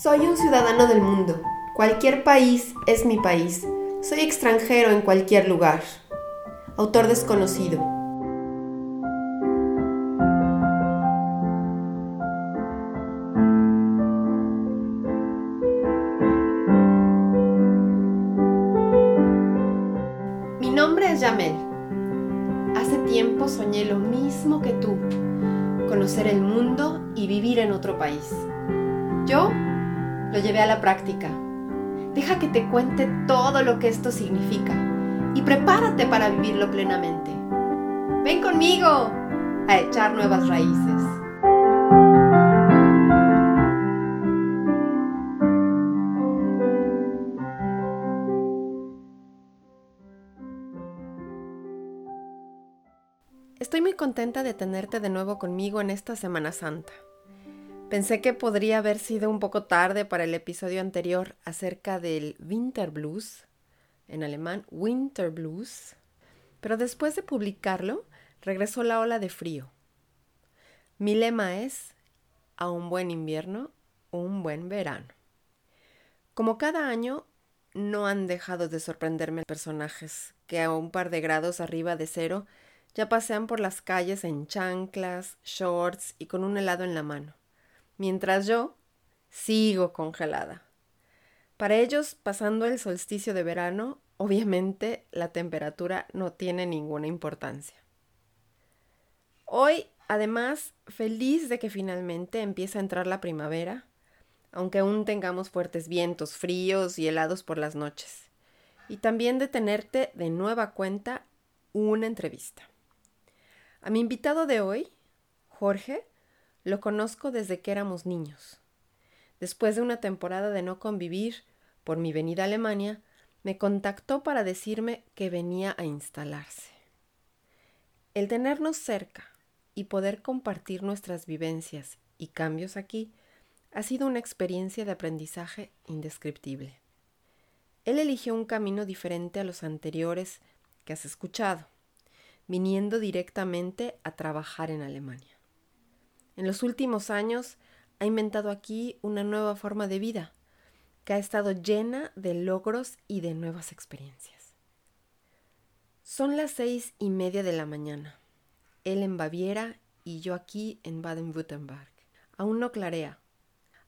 Soy un ciudadano del mundo. Cualquier país es mi país. Soy extranjero en cualquier lugar. Autor desconocido. Práctica. Deja que te cuente todo lo que esto significa y prepárate para vivirlo plenamente. Ven conmigo a echar nuevas raíces. Estoy muy contenta de tenerte de nuevo conmigo en esta Semana Santa. Pensé que podría haber sido un poco tarde para el episodio anterior acerca del Winter Blues, en alemán Winter Blues, pero después de publicarlo regresó la ola de frío. Mi lema es, a un buen invierno, un buen verano. Como cada año, no han dejado de sorprenderme personajes que a un par de grados arriba de cero ya pasean por las calles en chanclas, shorts y con un helado en la mano mientras yo sigo congelada. Para ellos, pasando el solsticio de verano, obviamente la temperatura no tiene ninguna importancia. Hoy, además, feliz de que finalmente empiece a entrar la primavera, aunque aún tengamos fuertes vientos fríos y helados por las noches, y también de tenerte de nueva cuenta una entrevista. A mi invitado de hoy, Jorge, lo conozco desde que éramos niños. Después de una temporada de no convivir, por mi venida a Alemania, me contactó para decirme que venía a instalarse. El tenernos cerca y poder compartir nuestras vivencias y cambios aquí ha sido una experiencia de aprendizaje indescriptible. Él eligió un camino diferente a los anteriores que has escuchado, viniendo directamente a trabajar en Alemania. En los últimos años ha inventado aquí una nueva forma de vida que ha estado llena de logros y de nuevas experiencias. Son las seis y media de la mañana. Él en Baviera y yo aquí en Baden-Württemberg. Aún no clarea.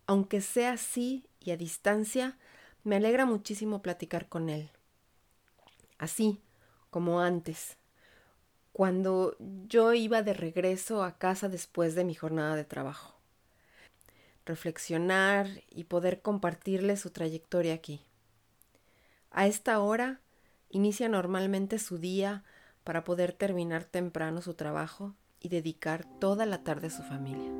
Aunque sea así y a distancia, me alegra muchísimo platicar con él. Así como antes, cuando yo iba de regreso a casa después de mi jornada de trabajo. Reflexionar y poder compartirle su trayectoria aquí. A esta hora inicia normalmente su día para poder terminar temprano su trabajo y dedicar toda la tarde a su familia.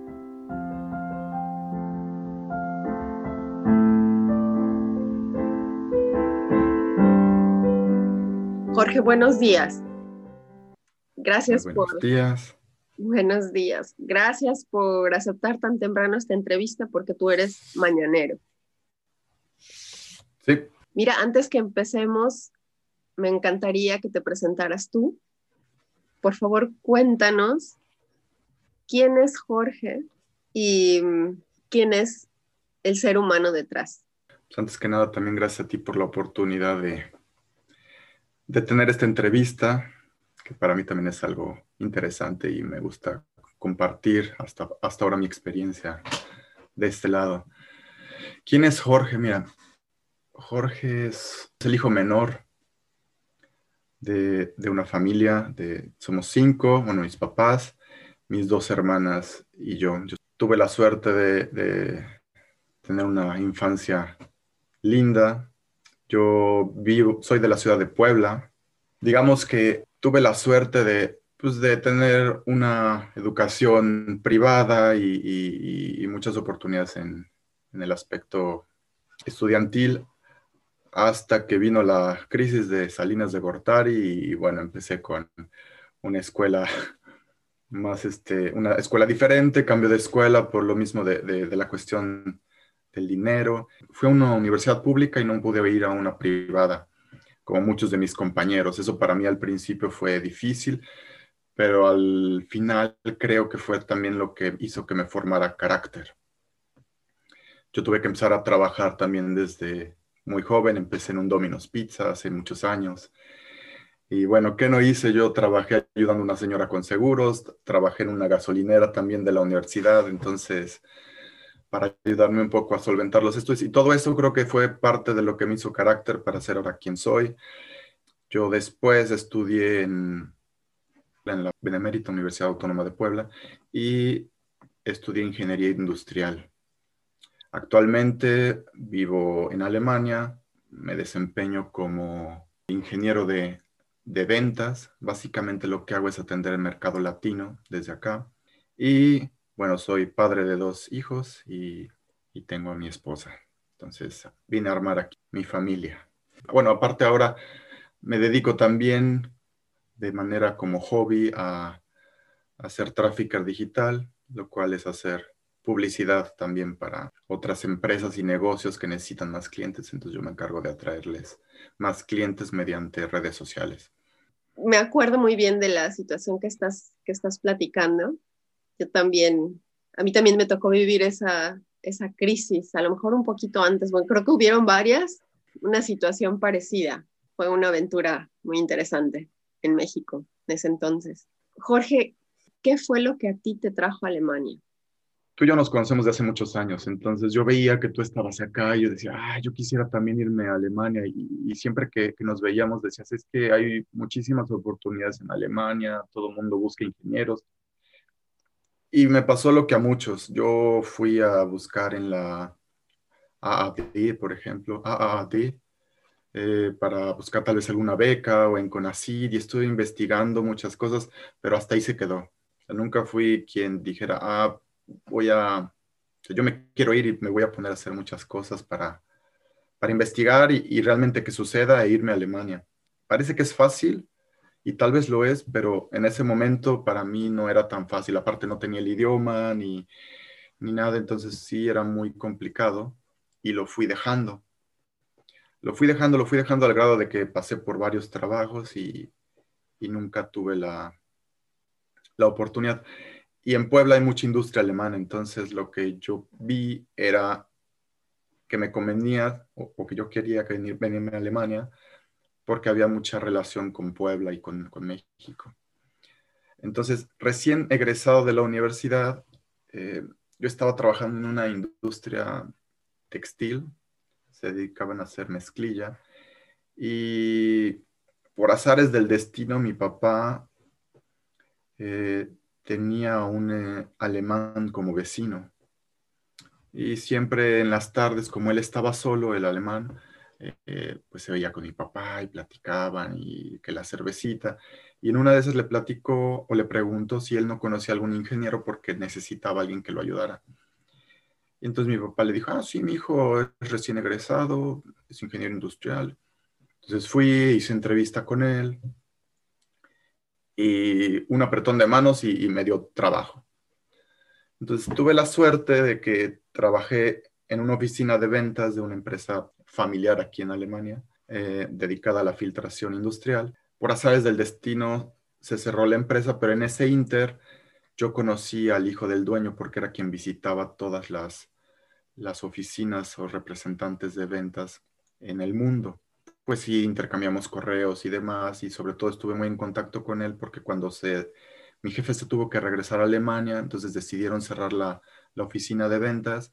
Jorge, buenos días. Gracias por... Buenos días. Buenos días. Gracias por aceptar tan temprano esta entrevista porque tú eres mañanero. Sí. Mira, antes que empecemos, me encantaría que te presentaras tú. Por favor, cuéntanos quién es Jorge y mm, quién es el ser humano detrás. Pues antes que nada, también gracias a ti por la oportunidad de, de tener esta entrevista para mí también es algo interesante y me gusta compartir hasta, hasta ahora mi experiencia de este lado. ¿Quién es Jorge? Mira, Jorge es, el hijo menor de, una familia, de, somos cinco, bueno, mis papás, mis dos hermanas y yo. Yo tuve la suerte de, de tener una infancia linda. Yo vivo, soy de la ciudad de Puebla. Digamos que tuve la suerte de, pues, de tener una educación privada y, muchas oportunidades en, el aspecto estudiantil hasta que vino la crisis de Salinas de Gortari y, bueno, empecé con una escuela más, este, una escuela diferente, cambio de escuela por lo mismo de, de la cuestión del dinero. Fui a una universidad pública y no pude ir a una privada como muchos de mis compañeros. Eso para mí al principio fue difícil, pero al final creo que fue también lo que hizo que me formara carácter. yo tuve que empezar a trabajar también desde muy joven, empecé en un Domino's Pizza hace muchos años. Y bueno, ¿qué no hice? Yo trabajé ayudando a una señora con seguros, trabajé en una gasolinera también de la universidad, entonces, para ayudarme un poco a solventar los estudios. Y todo eso creo que fue parte de lo que me hizo carácter para ser ahora quien soy. Yo después estudié en, en la Benemérita Universidad Autónoma de Puebla y estudié ingeniería industrial. Actualmente vivo en Alemania, me desempeño como ingeniero de, ventas. Básicamente lo que hago es atender el mercado latino desde acá. Y bueno, soy padre de dos hijos y, y tengo a mi esposa. Entonces vine a armar aquí mi familia. Bueno, aparte ahora me dedico también de manera como hobby a, hacer tráfico digital, lo cual es hacer publicidad también para otras empresas y negocios que necesitan más clientes. Entonces yo me encargo de atraerles más clientes mediante redes sociales. Me acuerdo muy bien de la situación que estás, que estás platicando. Yo también, a mí también me tocó vivir esa, esa crisis, a lo mejor un poquito antes. Bueno, creo que hubieron varias, una situación parecida. Fue una aventura muy interesante en México en ese entonces. Jorge, ¿qué fue lo que a ti te trajo a Alemania? Tú y yo nos conocemos de hace muchos años, entonces yo veía que tú estabas acá y yo decía, ah, yo quisiera también irme a Alemania y, siempre que, nos veíamos decías, es que hay muchísimas oportunidades en Alemania, todo el mundo busca ingenieros. Y me pasó lo que a muchos, yo fui a buscar en la AAD, por ejemplo, AAD, eh, para buscar tal vez alguna beca o en CONACYT y estuve investigando muchas cosas, pero hasta ahí se quedó. nunca fui quien dijera, ah, voy a, yo me quiero ir y me voy a poner a hacer muchas cosas para, para investigar y, y realmente que suceda e irme a Alemania. Parece que es fácil y tal vez lo es, pero en ese momento para mí no era tan fácil. Aparte no tenía el idioma ni, ni nada, entonces sí era muy complicado y lo fui dejando lo fui dejando, lo fui dejando al grado de que pasé por varios trabajos y, nunca tuve la, la oportunidad. Y en Puebla hay mucha industria alemana, entonces lo que yo vi era que me convenía o, que yo quería venir, venirme a Alemania porque había mucha relación con Puebla y con, México. Entonces, recién egresado de la universidad, eh, yo estaba trabajando en una industria textil se dedicaban a hacer mezclilla. Y por azares del destino, mi papá eh, tenía un eh, alemán como vecino. Y siempre en las tardes, como él estaba solo, el alemán, eh, pues se veía con mi papá y platicaban y que la cervecita. Y en una de esas le platicó o le preguntó si él no conocía algún ingeniero porque necesitaba alguien que lo ayudara. Y entonces mi papá le dijo, ah, sí, mi hijo es recién egresado, es ingeniero industrial. Entonces fui, hice entrevista con él y un apretón de manos y, me dio trabajo. Entonces tuve la suerte de que trabajé en una oficina de ventas de una empresa familiar aquí en Alemania, eh, dedicada a la filtración industrial. Por azares del destino se cerró la empresa, pero en ese inter yo conocí al hijo del dueño porque era quien visitaba todas las las oficinas o representantes de ventas en el mundo. Pues sí, intercambiamos correos y demás, y sobre todo estuve muy en contacto con él porque cuando se, mi jefe se tuvo que regresar a Alemania, entonces decidieron cerrar la, la oficina de ventas,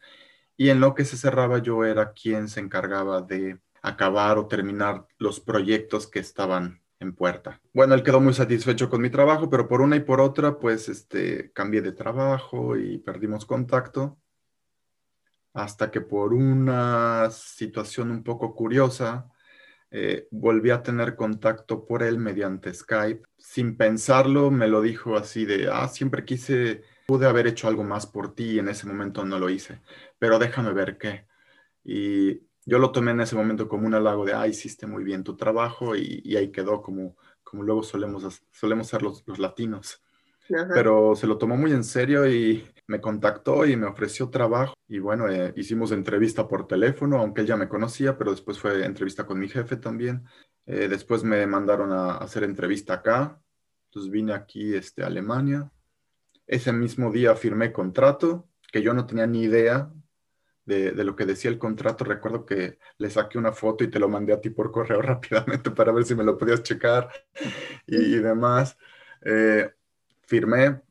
y en lo que se cerraba yo era quien se encargaba de acabar o terminar los proyectos que estaban en puerta. Bueno, él quedó muy satisfecho con mi trabajo, pero por una y por otra, pues este, cambié de trabajo y perdimos contacto hasta que por una situación un poco curiosa, eh, volví a tener contacto por él mediante Skype. Sin pensarlo, me lo dijo así de, ah, siempre quise, pude haber hecho algo más por ti y en ese momento no lo hice, pero déjame ver qué. Y yo lo tomé en ese momento como un halago de, ah, hiciste muy bien tu trabajo y, ahí quedó como, como luego solemos, solemos ser los, los latinos. Pero se lo tomó muy en serio y me contactó y me ofreció trabajo y bueno, eh, hicimos entrevista por teléfono, aunque él ya me conocía, pero después fue entrevista con mi jefe también. Eh, después me mandaron a hacer entrevista acá, entonces vine aquí este, a Alemania. Ese mismo día firmé contrato, que yo no tenía ni idea de, lo que decía el contrato. Recuerdo que le saqué una foto y te lo mandé a ti por correo rápidamente para ver si me lo podías checar y, demás. Eh, firmé,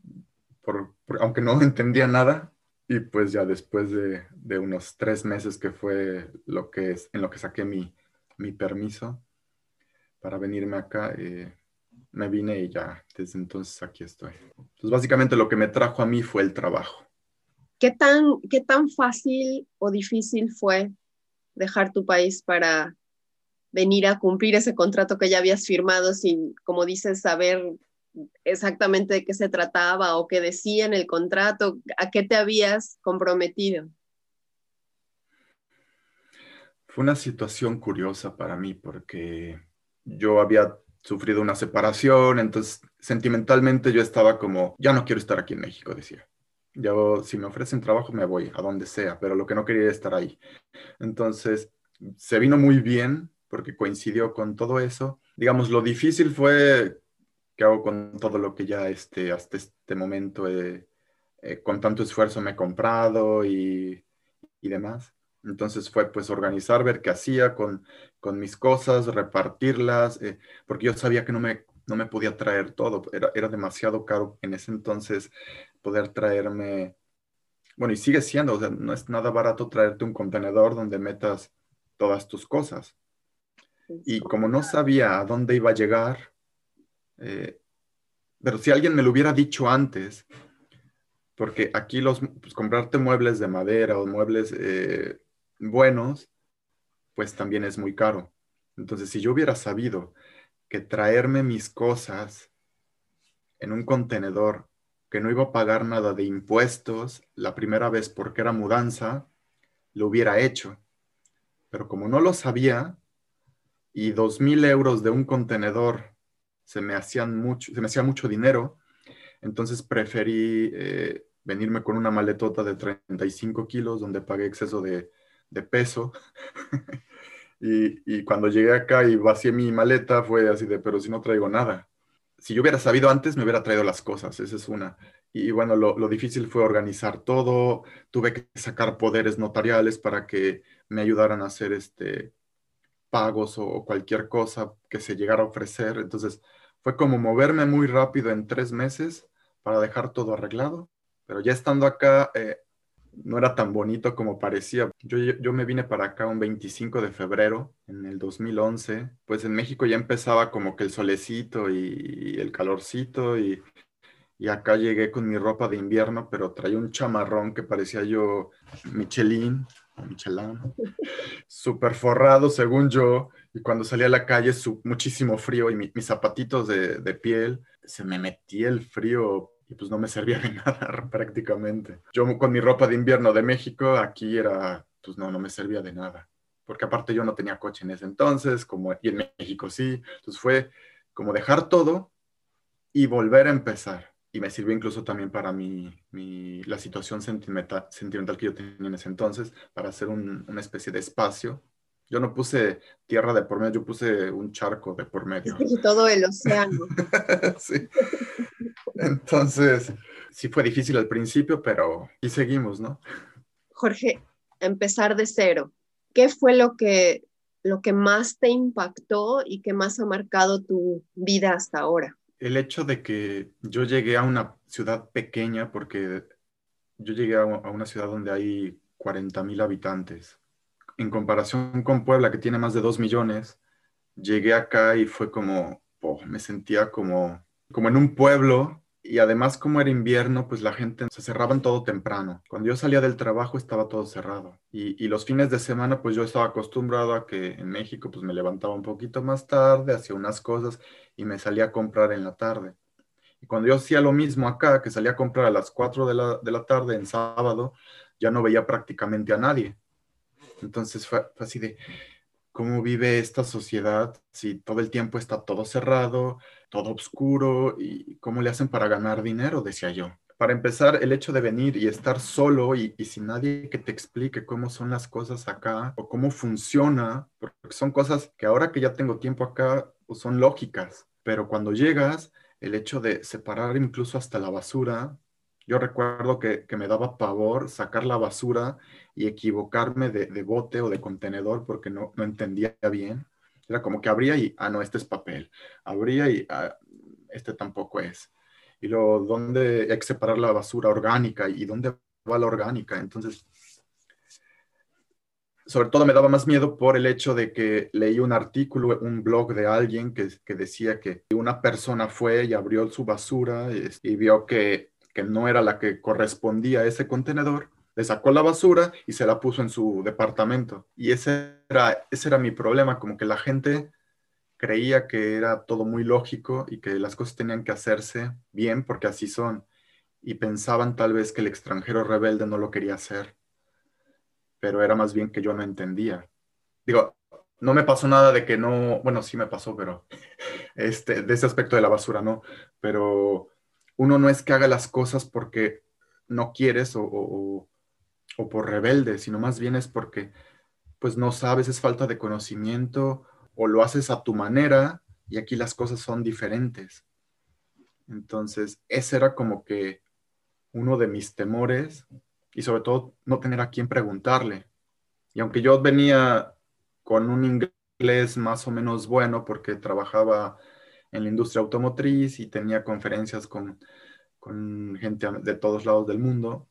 por, aunque no entendía nada, y pues ya después de, unos tres meses que fue lo que es, en lo que saqué mi, mi permiso para venirme acá, eh, me vine y ya desde entonces aquí estoy. Entonces básicamente lo que me trajo a mí fue el trabajo. ¿Qué tan, qué tan fácil o difícil fue dejar tu país para venir a cumplir ese contrato que ya habías firmado sin, como dices, saber exactamente de qué se trataba o qué decía en el contrato, a qué te habías comprometido? Fue una situación curiosa para mí porque yo había sufrido una separación, entonces sentimentalmente yo estaba como, ya no quiero estar aquí en México, decía. Yo, si me ofrecen trabajo, me voy a donde sea, pero lo que no quería era estar ahí. Entonces, se vino muy bien porque coincidió con todo eso. Digamos, lo difícil fue qué hago con todo lo que ya este, hasta este momento eh, con tanto esfuerzo me he comprado y, y, demás. Entonces fue pues organizar, ver qué hacía con, con mis cosas, repartirlas, eh, porque yo sabía que no me, no me podía traer todo, era, era demasiado caro en ese entonces poder traerme, bueno, y sigue siendo, o sea, no es nada barato traerte un contenedor donde metas todas tus cosas. Y como no sabía a dónde iba a llegar, eh, pero si alguien me lo hubiera dicho antes, porque aquí los, pues, comprarte muebles de madera o muebles eh, buenos, pues también es muy caro. Entonces, si yo hubiera sabido que traerme mis cosas en un contenedor, que no iba a pagar nada de impuestos la primera vez porque era mudanza, lo hubiera hecho. Pero como no lo sabía, y dos mil euros de un contenedor se me, hacían mucho, se me hacía mucho dinero, entonces preferí eh, venirme con una maletota de 35 kilos donde pagué exceso de, peso. y, cuando llegué acá y vacié mi maleta fue así de, pero si no traigo nada. Si yo hubiera sabido antes, me hubiera traído las cosas, esa es una. Y bueno, lo, lo difícil fue organizar todo, tuve que sacar poderes notariales para que me ayudaran a hacer este, pagos o, cualquier cosa que se llegara a ofrecer. Entonces, fue como moverme muy rápido en tres meses para dejar todo arreglado. Pero ya estando acá, eh, no era tan bonito como parecía. Yo, yo, me vine para acá un 25 de febrero en el 2011. Pues en México ya empezaba como que el solecito y, el calorcito y, y, acá llegué con mi ropa de invierno, pero traía un chamarrón que parecía yo Michelin Michelin, súper forrado según yo, y cuando salí a la calle, su, muchísimo frío y mis zapatitos de, de, piel, se me metía el frío y pues no me servía de nada prácticamente. Yo con mi ropa de invierno de México, aquí era, pues no, no me servía de nada, porque aparte yo no tenía coche en ese entonces, como y en México sí, entonces fue como dejar todo y volver a empezar y me sirvió incluso también para mi, la situación sentimental, sentimental que yo tenía en ese entonces, para hacer una especie de espacio. Yo no puse tierra de por medio, yo puse un charco de por medio. todo el océano. sí. Entonces, sí fue difícil al principio, pero y seguimos, ¿no? Jorge, empezar de cero. ¿Qué fue lo que, lo que más te impactó y que más ha marcado tu vida hasta ahora? el hecho de que yo llegué a una ciudad pequeña, porque yo llegué a una ciudad donde hay 40 mil habitantes, en comparación con Puebla, que tiene más de 2 millones, llegué acá y fue como, oh, me sentía como, como en un pueblo y además como era invierno, pues la gente se cerraban todo temprano. Cuando yo salía del trabajo estaba todo cerrado. Y, y, los fines de semana, pues yo estaba acostumbrado a que en México, pues me levantaba un poquito más tarde, hacía unas cosas y me salía a comprar en la tarde. Y cuando yo hacía lo mismo acá, que salía a comprar a las 4 de la, de la tarde en sábado, ya no veía prácticamente a nadie. Entonces fue, fue así de, ¿cómo vive esta sociedad si todo el tiempo está todo cerrado, todo oscuro y cómo le hacen para ganar dinero, decía yo. Para empezar, el hecho de venir y estar solo y, sin nadie que te explique cómo son las cosas acá o cómo funciona, porque son cosas que ahora que ya tengo tiempo acá pues son lógicas, pero cuando llegas, el hecho de separar incluso hasta la basura, Yo recuerdo que, me daba pavor sacar la basura y equivocarme de, bote o de contenedor porque no, no, entendía bien. Era como que abría y, ah, no, este es papel. Abría y, ah, este tampoco es. Y luego, ¿dónde hay que separar la basura orgánica y dónde va la orgánica? Entonces, sobre todo me daba más miedo por el hecho de que leí un artículo, un blog de alguien que, que decía que una persona fue y abrió su basura y vio que que no era la que correspondía a ese contenedor, le sacó la basura y se la puso en su departamento. Y ese era, ese era mi problema, como que la gente creía que era todo muy lógico y que las cosas tenían que hacerse bien porque así son. Y pensaban tal vez que el extranjero rebelde no lo quería hacer, pero era más bien que yo no entendía. Digo, no me pasó nada de que no, bueno, sí me pasó, pero este, de ese aspecto de la basura, no, pero uno no es que haga las cosas porque no quieres o, por rebelde, sino más bien es porque pues no sabes, es falta de conocimiento o lo haces a tu manera y aquí las cosas son diferentes. Entonces, ese era como que uno de mis temores y sobre todo no tener a quién preguntarle. Y aunque yo venía con un inglés más o menos bueno porque trabajaba en la industria automotriz y tenía conferencias con, con gente de todos lados del mundo.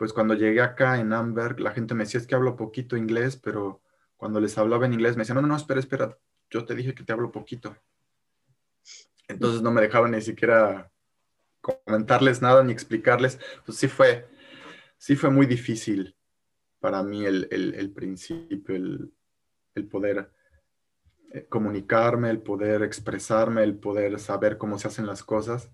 Pues cuando llegué acá en Amberg, la gente me decía, es que hablo poquito inglés, pero cuando les hablaba en inglés me decían, no, no, no, espera, espera, yo te dije que te hablo poquito. Entonces no me dejaban ni siquiera comentarles nada ni explicarles. Pues sí fue, sí fue muy difícil para mí el, el, el principio, el, el poder eh, comunicarme, el poder expresarme, el poder saber cómo se hacen las cosas.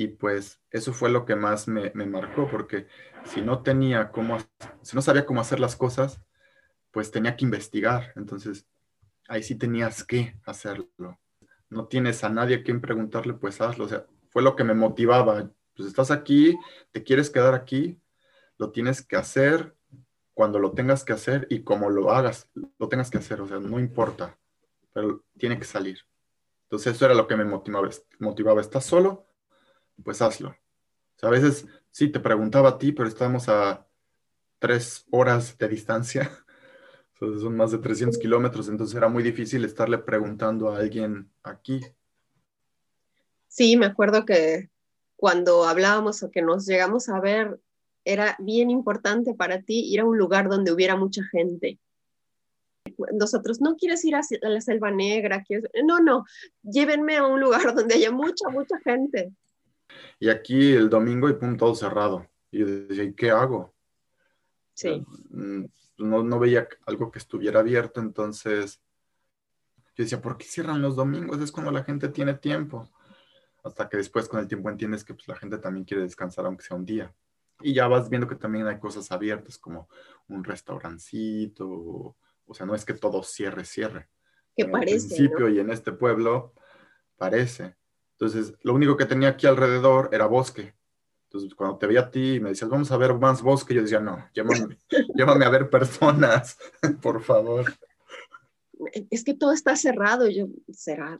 Y pues eso fue lo que más me, marcó, porque si no tenía cómo, si no sabía cómo hacer las cosas, pues tenía que investigar. Entonces, ahí sí tenías que hacerlo. No tienes a nadie a quien preguntarle, pues hazlo. O sea, fue lo que me motivaba. Pues estás aquí, te quieres quedar aquí, lo tienes que hacer cuando lo tengas que hacer y como lo hagas, lo tengas que hacer. O sea, no importa pero tiene que salir. Entonces eso era lo que me motivaba. motivaba. ¿Estás solo? Pues hazlo. a veces sí te preguntaba a ti, pero estamos a tres horas de distancia. son más de 300 kilómetros, entonces era muy difícil estarle preguntando a alguien aquí. Sí, me acuerdo que cuando hablábamos o que nos llegamos a ver, era bien importante para ti ir a un lugar donde hubiera mucha gente nosotros, no quieres ir a la selva negra, no, no, llévenme a un lugar donde haya mucha, mucha gente. Y aquí el domingo y pum, todo cerrado. Y yo decía, qué hago? Sí. Mm, no, no veía algo que estuviera abierto, entonces yo decía, ¿por qué cierran los domingos? Es cuando la gente tiene tiempo. Hasta que después con el tiempo entiendes que pues, la gente también quiere descansar aunque sea un día. Y ya vas viendo que también hay cosas abiertas como un restaurancito, o sea, no es que todo cierre, cierre. Que parece. En principio y en este pueblo parece. Entonces, lo único que tenía aquí alrededor era bosque. Entonces, cuando te veía a ti y me decías, vamos a ver más bosque, yo decía, no, llévame, llévame a ver personas, por favor. Es que todo está cerrado. Yo, será,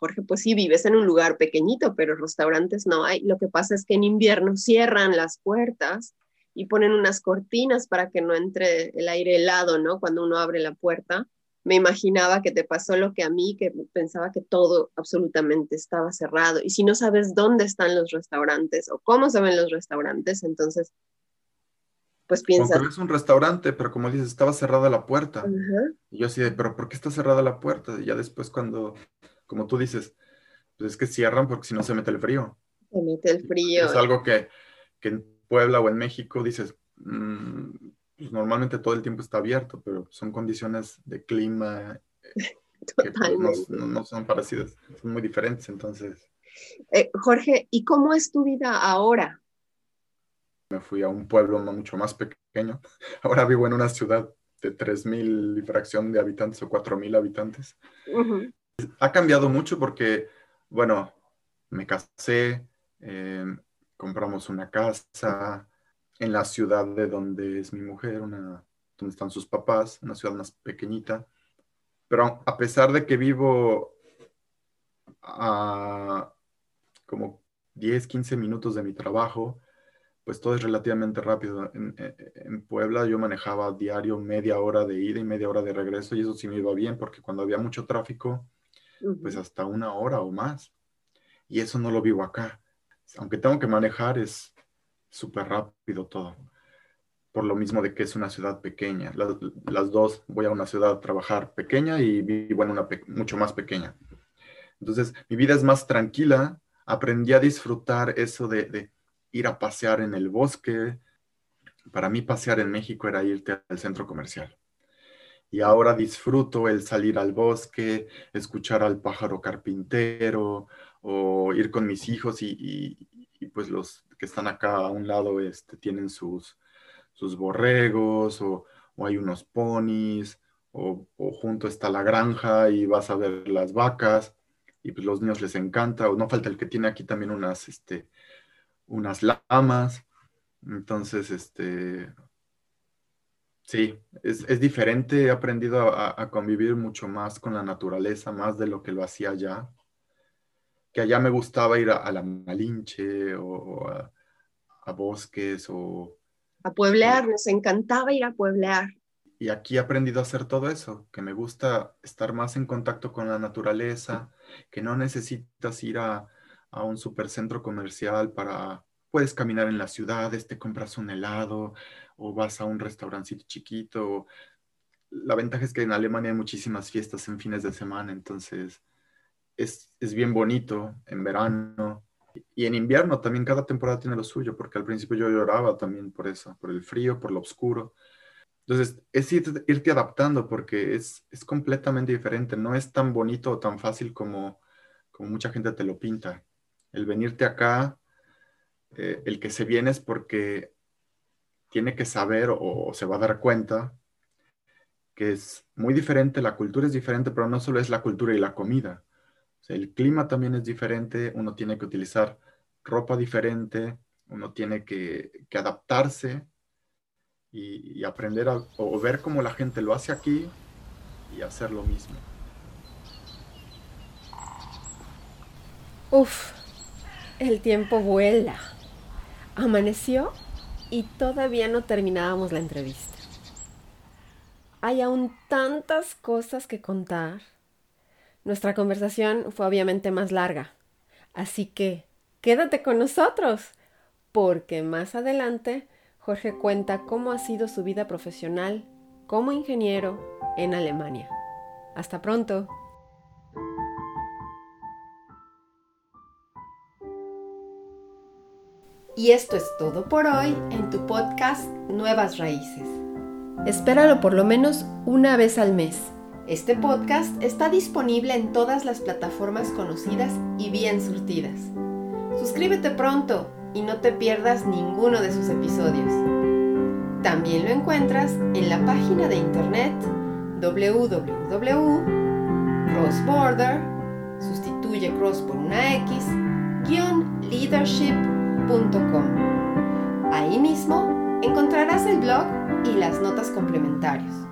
Jorge, pues sí, vives en un lugar pequeñito, pero restaurantes no hay. Lo que pasa es que en invierno cierran las puertas y ponen unas cortinas para que no entre el aire helado, ¿no? Cuando uno abre la puerta. Me imaginaba que te pasó lo que a mí, que pensaba que todo absolutamente estaba cerrado. Y si no sabes dónde están los restaurantes o cómo se ven los restaurantes, entonces, pues piensas... es un restaurante, pero como dices, estaba cerrada la puerta. Y yo así de, pero ¿por qué está cerrada la puerta? Y ya después cuando, como tú dices, pues es que cierran porque si no se mete el frío. Se mete el frío. Es algo que, que Puebla o en México, dices, mm, pues normalmente todo el tiempo está abierto, pero son condiciones de clima eh, que pues, no, son parecidas, son muy diferentes, entonces. Eh, Jorge, ¿y cómo es tu vida ahora? Me fui a un pueblo mucho más pequeño. Ahora vivo en una ciudad de 3.000 y fracción de habitantes o 4.000 habitantes. Ha cambiado mucho porque, bueno, me casé, eh, compramos una casa en la ciudad de donde es mi mujer, una, donde están sus papás, una ciudad más pequeñita. Pero a pesar de que vivo a como 10, 15 minutos de mi trabajo, pues todo es relativamente rápido. En, Puebla yo manejaba diario media hora de ida y media hora de regreso y eso sí me iba bien porque cuando había mucho tráfico, pues hasta una hora o más. Y eso no lo vivo acá. Aunque tengo que manejar, es súper rápido todo. Por lo mismo de que es una ciudad pequeña. Las, dos, voy a una ciudad a trabajar pequeña y vivo en una mucho más pequeña. Entonces, mi vida es más tranquila. Aprendí a disfrutar eso de ir a pasear en el bosque. Para mí pasear en México era irte al centro comercial. Y ahora disfruto el salir al bosque, escuchar al pájaro carpintero o ir con mis hijos y, pues los que están acá a un lado este, tienen sus, sus borregos o, hay unos ponis o, o, junto está la granja y vas a ver las vacas y pues los niños les encanta o no falta el que tiene aquí también unas, este, unas lamas. Entonces, este, sí, es, diferente. He aprendido a, convivir mucho más con la naturaleza, más de lo que lo hacía allá. Que allá me gustaba ir a, la Malinche o, a, bosques o... A pueblear, nos encantaba ir a pueblear. Y aquí he aprendido a hacer todo eso, que me gusta estar más en contacto con la naturaleza, que no necesitas ir a, a un supercentro comercial para, puedes caminar en las ciudades, te compras un helado o vas a un restaurancito chiquito. La ventaja es que en Alemania hay muchísimas fiestas en fines de semana, entonces es, es bien bonito en verano. Y en invierno también cada temporada tiene lo suyo, porque al principio yo lloraba también por eso, por el frío, por lo oscuro. Entonces, es irte, adaptando porque es, es, completamente diferente. No es tan bonito o tan fácil como, como mucha gente te lo pinta el venirte acá, eh, el que se viene es porque tiene que saber o, se va a dar cuenta que es muy diferente, la cultura es diferente, pero no solo es la cultura y la comida. El clima también es diferente, uno tiene que utilizar ropa diferente, uno tiene que, adaptarse y, aprender a, o ver cómo la gente lo hace aquí y hacer lo mismo. Uf, el tiempo vuela. Amaneció y todavía no terminábamos la entrevista. Hay aún tantas cosas que contar. Nuestra conversación fue obviamente más larga, así que quédate con nosotros, porque más adelante Jorge cuenta cómo ha sido su vida profesional como ingeniero en Alemania. Hasta pronto. Y esto es todo por hoy en tu podcast Nuevas Raíces. Espéralo por lo menos una vez al mes. Este podcast está disponible en todas las plataformas conocidas y bien surtidas. Suscríbete pronto y no te pierdas ninguno de sus episodios. También lo encuentras en la página de internet www.crossborder, sustituye cross por una X, leadership Ahí mismo encontrarás el blog y las notas complementarias.